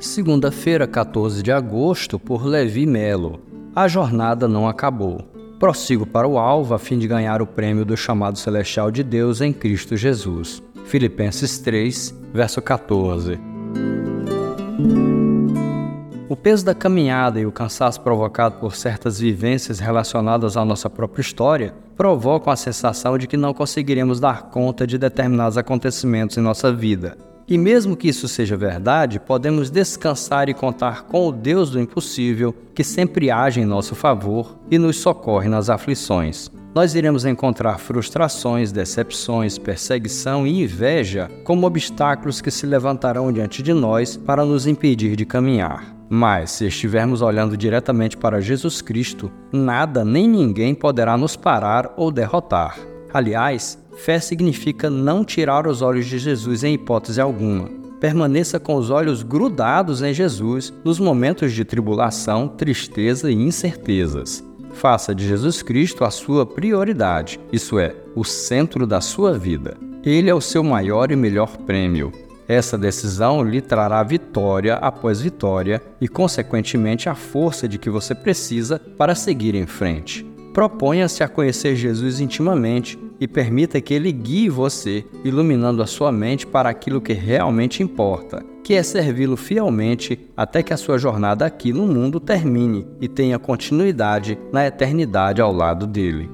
Segunda-feira, 14 de agosto, por Levi Melo. A jornada não acabou. Prossigo para o alvo a fim de ganhar o prêmio do chamado celestial de Deus em Cristo Jesus. Filipenses 3, verso 14. O peso da caminhada e o cansaço provocado por certas vivências relacionadas à nossa própria história provocam a sensação de que não conseguiremos dar conta de determinados acontecimentos em nossa vida. E mesmo que isso seja verdade, podemos descansar e contar com o Deus do impossível, que sempre age em nosso favor e nos socorre nas aflições. Nós iremos encontrar frustrações, decepções, perseguição e inveja como obstáculos que se levantarão diante de nós para nos impedir de caminhar. Mas, se estivermos olhando diretamente para Jesus Cristo, nada nem ninguém poderá nos parar ou derrotar. Aliás, Fé significa não tirar os olhos de Jesus em hipótese alguma. Permaneça com os olhos grudados em Jesus nos momentos de tribulação, tristeza e incertezas. Faça de Jesus Cristo a sua prioridade, isso é, o centro da sua vida. Ele é o seu maior e melhor prêmio. Essa decisão lhe trará vitória após vitória e, consequentemente, a força de que você precisa para seguir em frente. Proponha-se a conhecer Jesus intimamente e permita que ele guie você, iluminando a sua mente para aquilo que realmente importa, que é servi-lo fielmente até que a sua jornada aqui no mundo termine e tenha continuidade na eternidade ao lado dele.